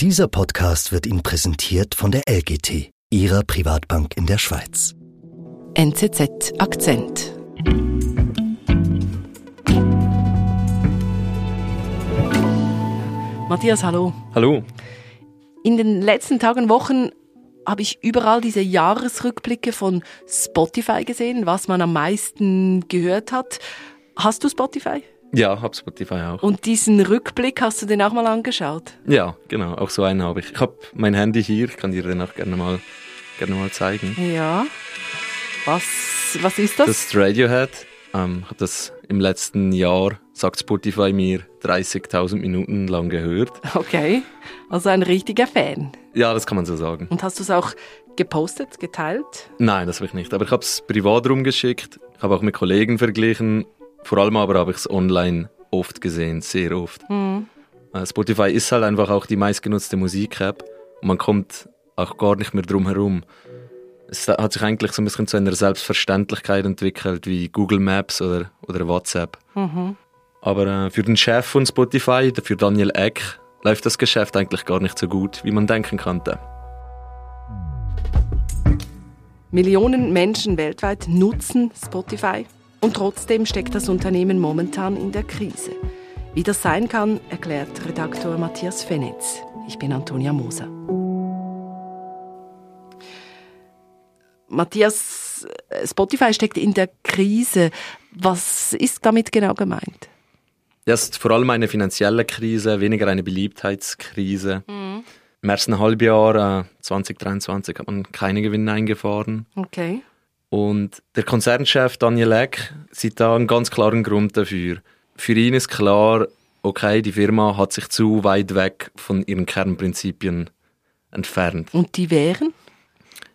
Dieser Podcast wird Ihnen präsentiert von der LGT, Ihrer Privatbank in der Schweiz. NZZ Akzent. Matthias, hallo. Hallo. In den letzten Tagen, Wochen habe ich überall diese Jahresrückblicke von Spotify gesehen, was man am meisten gehört hat. Hast du Spotify? Ja, hab Spotify auch. Und diesen Rückblick hast du den auch mal angeschaut? Ja, genau, auch so einen habe ich. Ich habe mein Handy hier, ich kann dir den auch gerne mal, gerne mal zeigen. Ja. Was, was ist das? Das ist Radiohead. Ähm, habe das im letzten Jahr, sagt Spotify mir, 30.000 Minuten lang gehört. Okay, also ein richtiger Fan. Ja, das kann man so sagen. Und hast du es auch gepostet, geteilt? Nein, das habe ich nicht. Aber ich habe es privat rumgeschickt. Ich habe auch mit Kollegen verglichen. Vor allem aber habe ich es online oft gesehen, sehr oft. Mhm. Spotify ist halt einfach auch die meistgenutzte Musik-App. Und man kommt auch gar nicht mehr drum herum. Es hat sich eigentlich so ein bisschen zu einer Selbstverständlichkeit entwickelt, wie Google Maps oder, oder WhatsApp. Mhm. Aber äh, für den Chef von Spotify, für Daniel Eck, läuft das Geschäft eigentlich gar nicht so gut, wie man denken könnte. Millionen Menschen weltweit nutzen Spotify und trotzdem steckt das Unternehmen momentan in der Krise. Wie das sein kann, erklärt Redaktor Matthias Fenitz. Ich bin Antonia Moser. Matthias, Spotify steckt in der Krise. Was ist damit genau gemeint? Das ist vor allem eine finanzielle Krise, weniger eine Beliebtheitskrise. Mhm. Im ersten Halbjahr äh, 2023 hat man keine Gewinne eingefahren. Okay. Und der Konzernchef Daniel Eck sieht da einen ganz klaren Grund dafür. Für ihn ist klar, okay, die Firma hat sich zu weit weg von ihren Kernprinzipien entfernt. Und die wären?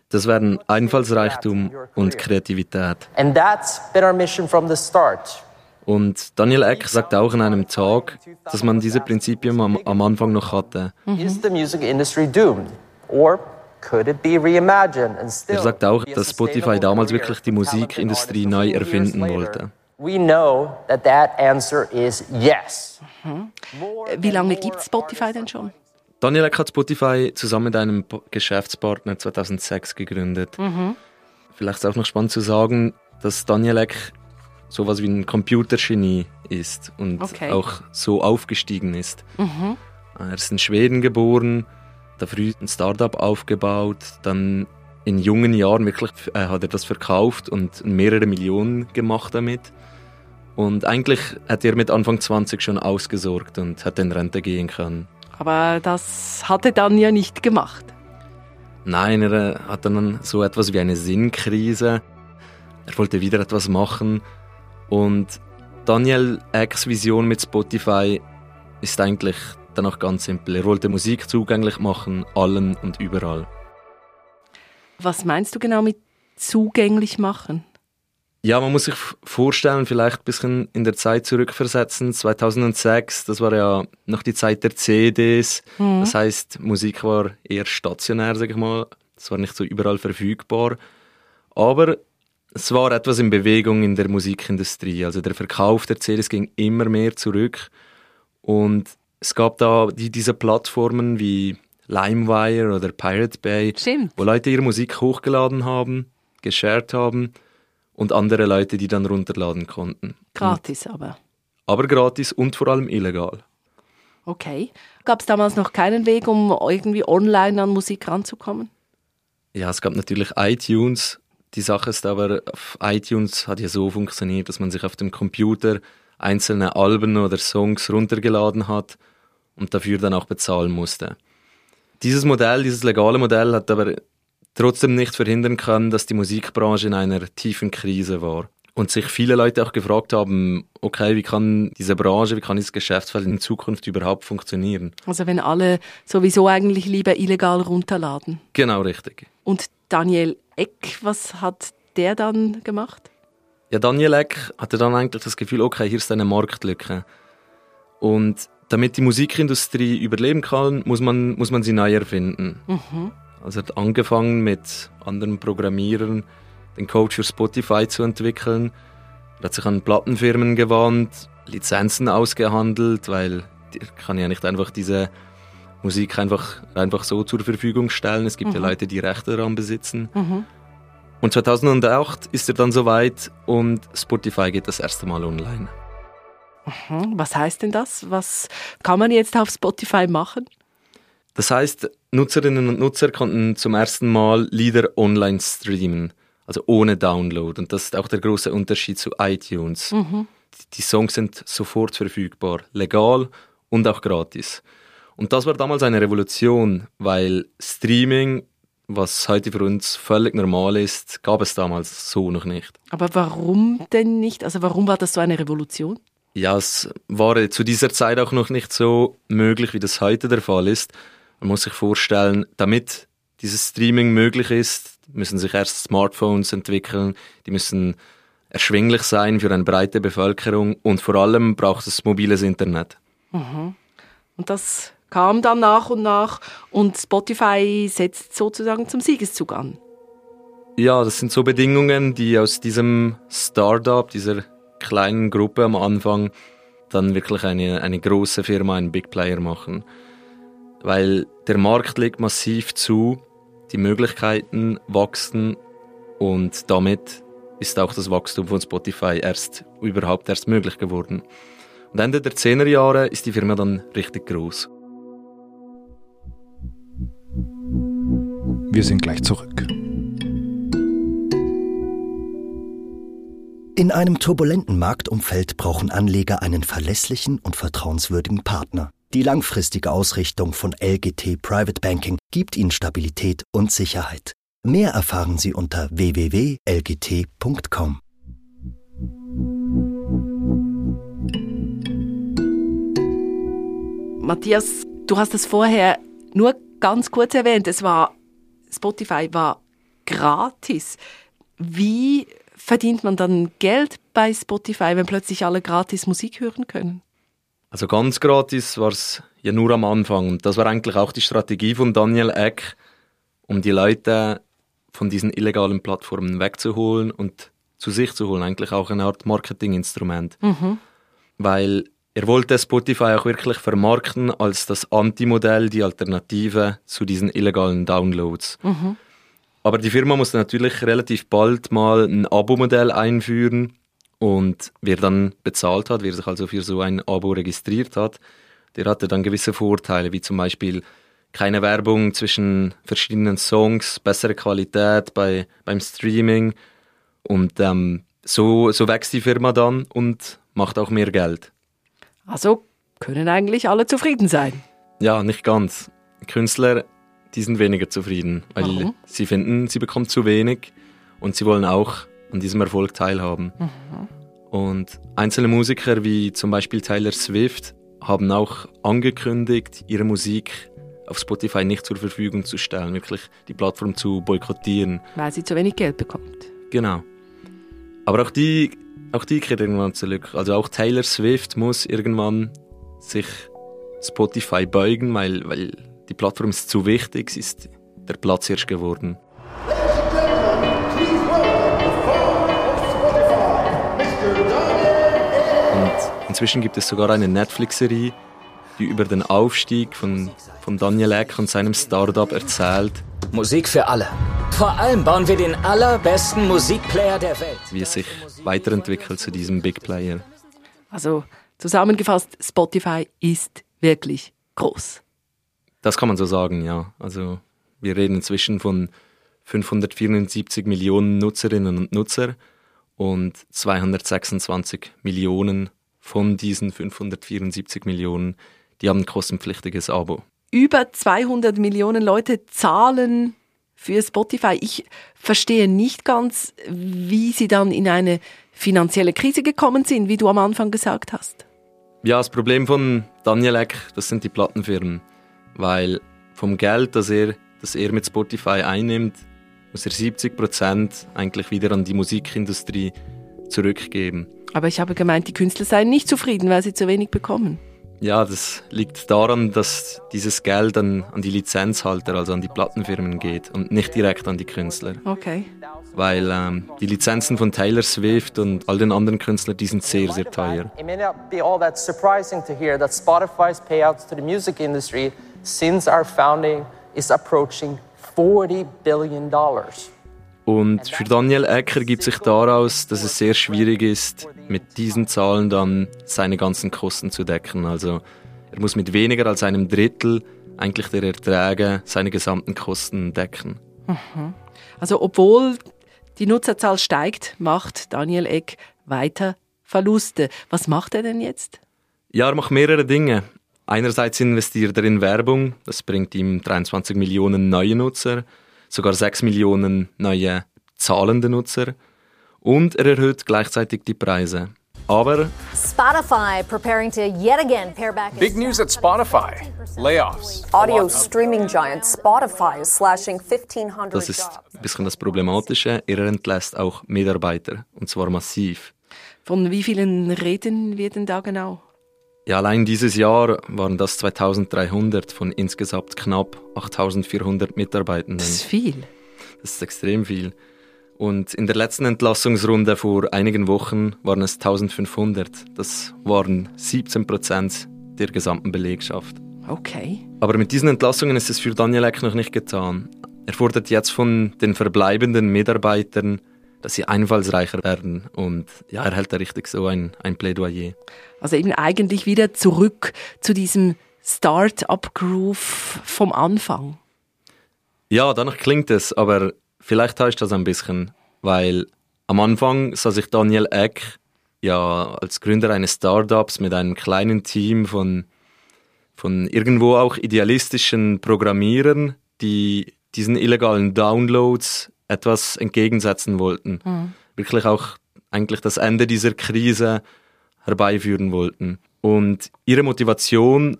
Das wären Einfallsreichtum und Kreativität. And that's been our mission from the start. Und Daniel Eck sagt auch an einem Tag, dass man diese Prinzipien am, am Anfang noch hatte. Is the music industry doomed? Or could it be reimagined and still Er sagt auch, dass Spotify damals wirklich die Musikindustrie neu erfinden wollte. We know that that answer is yes. Wie lange gibt es Spotify denn schon? Daniel Eck hat Spotify zusammen mit einem Geschäftspartner 2006 gegründet. Vielleicht ist auch noch spannend zu sagen, dass Daniel Eck sowas wie ein Computergenie ist und Okay. auch so aufgestiegen ist. Er ist in Schweden geboren, da früh ein Startup aufgebaut, dann in jungen Jahren wirklich äh, hat er das verkauft und mehrere Millionen gemacht damit. Und eigentlich hat er mit Anfang 20 schon ausgesorgt und hat in Rente gehen können. Aber das hat er dann ja nicht gemacht. Nein, er äh, hat dann so etwas wie eine Sinnkrise. Er wollte wieder etwas machen. Und Daniel Ecks Vision mit Spotify ist eigentlich danach ganz simpel. Er wollte Musik zugänglich machen, allen und überall. Was meinst du genau mit zugänglich machen? Ja, man muss sich vorstellen, vielleicht ein bisschen in der Zeit zurückversetzen. 2006, das war ja noch die Zeit der CDs. Das heißt, Musik war eher stationär, sag ich mal. Es war nicht so überall verfügbar. Aber es war etwas in Bewegung in der Musikindustrie. Also der Verkauf der CDs ging immer mehr zurück. Und es gab da die, diese Plattformen wie LimeWire oder Pirate Bay, Stimmt. wo Leute ihre Musik hochgeladen haben, geshared haben und andere Leute, die dann runterladen konnten. Gratis aber. Aber gratis und vor allem illegal. Okay. Gab es damals noch keinen Weg, um irgendwie online an Musik ranzukommen? Ja, es gab natürlich iTunes. Die Sache ist aber, auf iTunes hat ja so funktioniert, dass man sich auf dem Computer einzelne Alben oder Songs runtergeladen hat und dafür dann auch bezahlen musste. Dieses Modell, dieses legale Modell hat aber trotzdem nicht verhindern können, dass die Musikbranche in einer tiefen Krise war. Und sich viele Leute auch gefragt haben, okay, wie kann diese Branche, wie kann dieses Geschäftsfeld in Zukunft überhaupt funktionieren? Also wenn alle sowieso eigentlich lieber illegal runterladen. Genau richtig. Und Daniel Eck, was hat der dann gemacht? Ja, Daniel Eck hatte dann eigentlich das Gefühl, okay, hier ist eine Marktlücke. Und damit die Musikindustrie überleben kann, muss man, muss man sie neu erfinden. Also er hat angefangen mit anderen Programmierern den Code für Spotify zu entwickeln. Er hat sich an Plattenfirmen gewandt, Lizenzen ausgehandelt, weil er kann ja nicht einfach diese Musik einfach, einfach so zur Verfügung stellen. Es gibt mhm. ja Leute, die Rechte daran besitzen. Mhm. Und 2008 ist er dann soweit und Spotify geht das erste Mal online. Mhm. Was heißt denn das? Was kann man jetzt auf Spotify machen? Das heißt, Nutzerinnen und Nutzer konnten zum ersten Mal Lieder online streamen, also ohne Download. Und das ist auch der große Unterschied zu iTunes. Mhm. Die Songs sind sofort verfügbar, legal und auch gratis. Und das war damals eine Revolution, weil Streaming, was heute für uns völlig normal ist, gab es damals so noch nicht. Aber warum denn nicht? Also warum war das so eine Revolution? Ja, es war zu dieser Zeit auch noch nicht so möglich, wie das heute der Fall ist. Man muss sich vorstellen, damit dieses Streaming möglich ist, müssen sich erst Smartphones entwickeln, die müssen erschwinglich sein für eine breite Bevölkerung und vor allem braucht es mobiles Internet. Mhm. Und das kam dann nach und nach und Spotify setzt sozusagen zum Siegeszug an. Ja, das sind so Bedingungen, die aus diesem Startup, dieser kleinen Gruppe am Anfang, dann wirklich eine, eine große Firma, einen Big Player machen. Weil der Markt legt massiv zu, die Möglichkeiten wachsen und damit ist auch das Wachstum von Spotify erst überhaupt erst möglich geworden. Und Ende der 10er Jahre ist die Firma dann richtig groß. Wir sind gleich zurück. In einem turbulenten Marktumfeld brauchen Anleger einen verlässlichen und vertrauenswürdigen Partner. Die langfristige Ausrichtung von LGT Private Banking gibt Ihnen Stabilität und Sicherheit. Mehr erfahren Sie unter www.lgt.com. Matthias, du hast es vorher nur ganz kurz erwähnt. Es war Spotify war gratis. Wie verdient man dann Geld bei Spotify, wenn plötzlich alle gratis Musik hören können? Also ganz gratis war es ja nur am Anfang. Das war eigentlich auch die Strategie von Daniel Eck, um die Leute von diesen illegalen Plattformen wegzuholen und zu sich zu holen. Eigentlich auch eine Art Marketinginstrument. Mhm. Weil er wollte Spotify auch wirklich vermarkten als das Antimodell, die Alternative zu diesen illegalen Downloads. Mhm. Aber die Firma musste natürlich relativ bald mal ein Abo-Modell einführen und wer dann bezahlt hat, wer sich also für so ein Abo registriert hat, der hatte dann gewisse Vorteile, wie zum Beispiel keine Werbung zwischen verschiedenen Songs, bessere Qualität bei, beim Streaming und ähm, so, so wächst die Firma dann und macht auch mehr Geld. Also können eigentlich alle zufrieden sein. Ja, nicht ganz. Künstler, die sind weniger zufrieden, weil Warum? sie finden, sie bekommen zu wenig und sie wollen auch an diesem Erfolg teilhaben. Mhm. Und einzelne Musiker wie zum Beispiel Taylor Swift haben auch angekündigt, ihre Musik auf Spotify nicht zur Verfügung zu stellen, wirklich die Plattform zu boykottieren. Weil sie zu wenig Geld bekommt. Genau. Aber auch die auch die kehrt irgendwann zurück. Also auch Taylor Swift muss irgendwann sich Spotify beugen, weil, weil die Plattform ist zu wichtig, sie ist der Platzhirsch geworden. Und inzwischen gibt es sogar eine Netflix-Serie, die über den Aufstieg von, von Daniel Eck und seinem Startup erzählt. Musik für alle. Vor allem bauen wir den allerbesten Musikplayer der Welt. Wie es sich weiterentwickelt zu diesem Big Player. Also zusammengefasst, Spotify ist wirklich groß. Das kann man so sagen, ja. Also wir reden inzwischen von 574 Millionen Nutzerinnen und Nutzer und 226 Millionen von diesen 574 Millionen, die haben ein kostenpflichtiges Abo. Über 200 Millionen Leute zahlen für Spotify. Ich verstehe nicht ganz, wie sie dann in eine finanzielle Krise gekommen sind, wie du am Anfang gesagt hast. Ja, das Problem von Daniel Eck, das sind die Plattenfirmen, weil vom Geld, das er, das er mit Spotify einnimmt, muss er 70 Prozent eigentlich wieder an die Musikindustrie zurückgeben. Aber ich habe gemeint, die Künstler seien nicht zufrieden, weil sie zu wenig bekommen. Ja, das liegt daran, dass dieses Geld an, an die Lizenzhalter, also an die Plattenfirmen geht und nicht direkt an die Künstler. Okay. Weil ähm, die Lizenzen von Taylor Swift und all den anderen Künstlern, die sind sehr, sehr teuer. It may not be all that surprising to hear that Spotify's payouts to the music industry since our founding is approaching 40 billion dollars. Und für Daniel Ecker gibt sich daraus, dass es sehr schwierig ist, mit diesen Zahlen dann seine ganzen Kosten zu decken. Also er muss mit weniger als einem Drittel eigentlich der Erträge seine gesamten Kosten decken. Mhm. Also obwohl die Nutzerzahl steigt, macht Daniel Eck weiter Verluste. Was macht er denn jetzt? Ja, er macht mehrere Dinge. Einerseits investiert er in Werbung, das bringt ihm 23 Millionen neue Nutzer, sogar 6 Millionen neue zahlende Nutzer und er erhöht gleichzeitig die Preise. Aber Spotify preparing to yet again pare back. Big news at Spotify. Layoffs. Audio streaming giant Spotify is slashing 1500 das ist ein bisschen das Problematische, er entlässt auch Mitarbeiter und zwar massiv. Von wie vielen reden wir denn da genau? Ja, allein dieses Jahr waren das 2300 von insgesamt knapp 8400 Mitarbeitenden. Das ist viel. Das ist extrem viel. Und in der letzten Entlassungsrunde vor einigen Wochen waren es 1500. Das waren 17 Prozent der gesamten Belegschaft. Okay. Aber mit diesen Entlassungen ist es für Daniel Eck noch nicht getan. Er fordert jetzt von den verbleibenden Mitarbeitern, dass sie einfallsreicher werden. Und ja, er hält da richtig so ein, ein Plädoyer. Also eben eigentlich wieder zurück zu diesem Start-up-Groove vom Anfang. Ja, danach klingt es, aber vielleicht täuscht das ein bisschen, weil am Anfang sah sich Daniel Eck ja als Gründer eines Startups mit einem kleinen Team von, von irgendwo auch idealistischen Programmierern, die diesen illegalen Downloads etwas entgegensetzen wollten. Mhm. Wirklich auch eigentlich das Ende dieser Krise herbeiführen wollten. Und ihre Motivation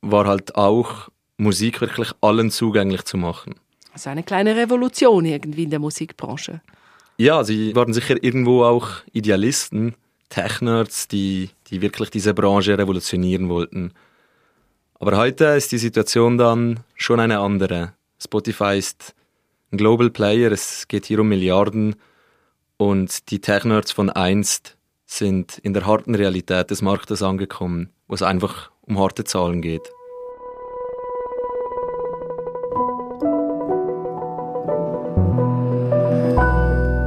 war halt auch, Musik wirklich allen zugänglich zu machen. Also eine kleine Revolution irgendwie in der Musikbranche. Ja, sie waren sicher irgendwo auch Idealisten, Tech-Nerds, die, die wirklich diese Branche revolutionieren wollten. Aber heute ist die Situation dann schon eine andere. Spotify ist ein Global Player, es geht hier um Milliarden und die Tech-Nerds von einst sind in der harten Realität des Marktes angekommen, wo es einfach um harte Zahlen geht.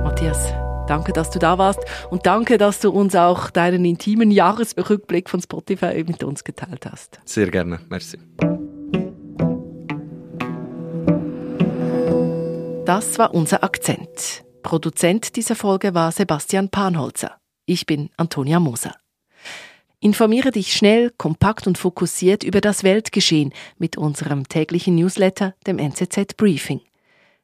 Matthias, danke, dass du da warst und danke, dass du uns auch deinen intimen Jahresrückblick von Spotify mit uns geteilt hast. Sehr gerne, merci. Das war unser Akzent. Produzent dieser Folge war Sebastian Panholzer. Ich bin Antonia Moser. Informiere dich schnell, kompakt und fokussiert über das Weltgeschehen mit unserem täglichen Newsletter, dem NZZ Briefing.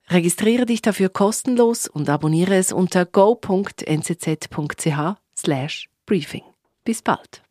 Registriere dich dafür kostenlos und abonniere es unter go.nzz.ch/briefing. Bis bald.